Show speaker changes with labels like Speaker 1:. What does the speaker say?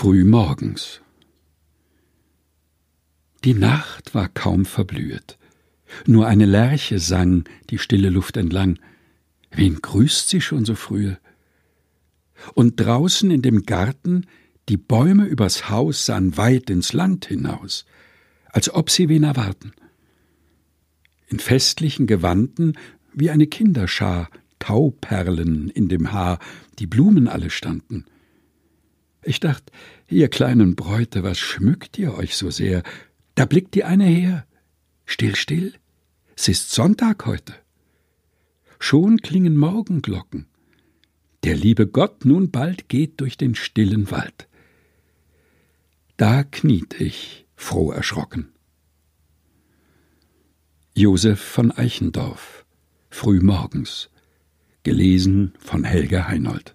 Speaker 1: Früh morgens. Die Nacht war kaum verblühet. Nur eine Lerche sang die stille Luft entlang. Wen grüßt sie schon so frühe? Und draußen in dem Garten die Bäume übers Haus sahen weit ins Land hinaus, als ob sie wen erwarten. In festlichen Gewanden wie eine Kinderschar, Tauperlen in dem Haar, die Blumen alle standen – ich dacht, ihr kleinen Bräute, was schmückt ihr euch so sehr? Da blickt die eine her. Still, still, es ist Sonntag heute. Schon klingen Morgenglocken. Der liebe Gott nun bald geht durch den stillen Wald. Da kniet ich, froh erschrocken. Josef von Eichendorff, Frühmorgens, gelesen von Helga Heinold.